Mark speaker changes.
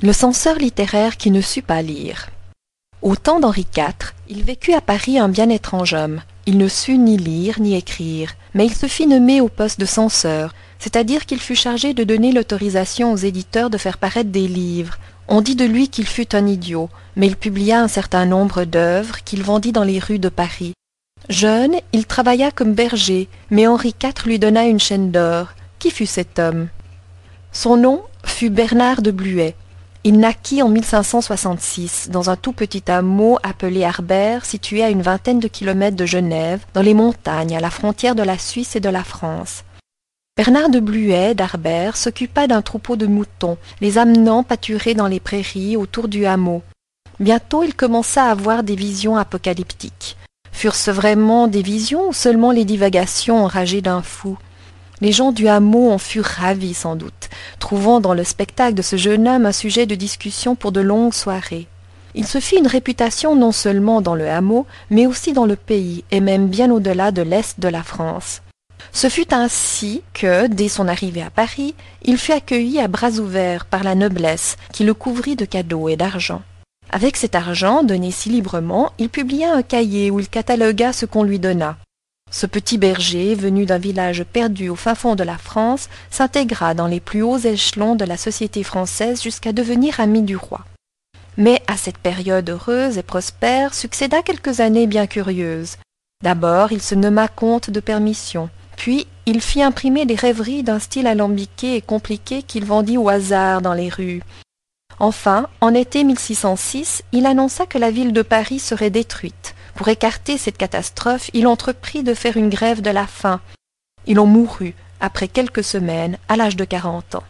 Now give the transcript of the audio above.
Speaker 1: Le censeur littéraire qui ne sut pas lire. Au temps d'Henri IV, il vécut à Paris un bien étrange homme. Il ne sut ni lire ni écrire, mais il se fit nommer au poste de censeur, c'est-à-dire qu'il fut chargé de donner l'autorisation aux éditeurs de faire paraître des livres. On dit de lui qu'il fut un idiot, mais il publia un certain nombre d'œuvres qu'il vendit dans les rues de Paris. Jeune, il travailla comme berger, mais Henri IV lui donna une chaîne d'or. Qui fut cet homme? Son nom fut Bernard de Bluet. Il naquit en 1566 dans un tout petit hameau appelé Harbert, situé à une vingtaine de kilomètres de Genève, dans les montagnes, à la frontière de la Suisse et de la France. Bernard de Bluet d'Harbert s'occupa d'un troupeau de moutons, les amenant pâturer dans les prairies autour du hameau. Bientôt il commença à avoir des visions apocalyptiques. Furent-ce vraiment des visions ou seulement les divagations enragées d'un fou? Les gens du hameau en furent ravis sans doute, trouvant dans le spectacle de ce jeune homme un sujet de discussion pour de longues soirées. Il se fit une réputation non seulement dans le hameau, mais aussi dans le pays, et même bien au-delà de l'Est de la France. Ce fut ainsi que, dès son arrivée à Paris, il fut accueilli à bras ouverts par la noblesse, qui le couvrit de cadeaux et d'argent. Avec cet argent, donné si librement, il publia un cahier où il catalogua ce qu'on lui donna. Ce petit berger, venu d'un village perdu au fin fond de la France, s'intégra dans les plus hauts échelons de la société française jusqu'à devenir ami du roi. Mais à cette période heureuse et prospère succéda quelques années bien curieuses. D'abord, il se nomma comte de permission, puis il fit imprimer des rêveries d'un style alambiqué et compliqué qu'il vendit au hasard dans les rues. Enfin, en été 1606, il annonça que la ville de Paris serait détruite, pour écarter cette catastrophe, il entreprit de faire une grève de la faim. Il en mourut après quelques semaines, à l'âge de quarante ans.